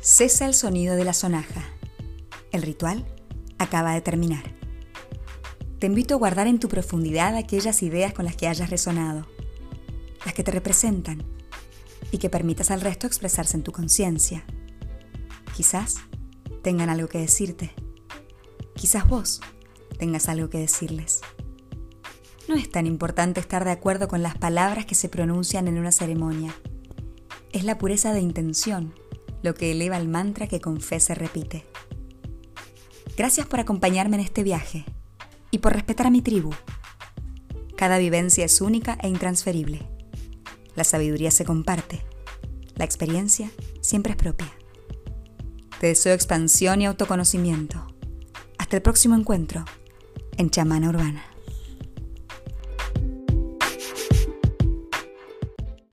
Cesa el sonido de la sonaja. El ritual acaba de terminar. Te invito a guardar en tu profundidad aquellas ideas con las que hayas resonado, las que te representan, y que permitas al resto expresarse en tu conciencia. Quizás tengan algo que decirte. Quizás vos tengas algo que decirles. No es tan importante estar de acuerdo con las palabras que se pronuncian en una ceremonia. Es la pureza de intención lo que eleva el mantra que con fe se repite. Gracias por acompañarme en este viaje y por respetar a mi tribu. Cada vivencia es única e intransferible. La sabiduría se comparte. La experiencia siempre es propia. Te deseo expansión y autoconocimiento. Hasta el próximo encuentro en Chamana Urbana.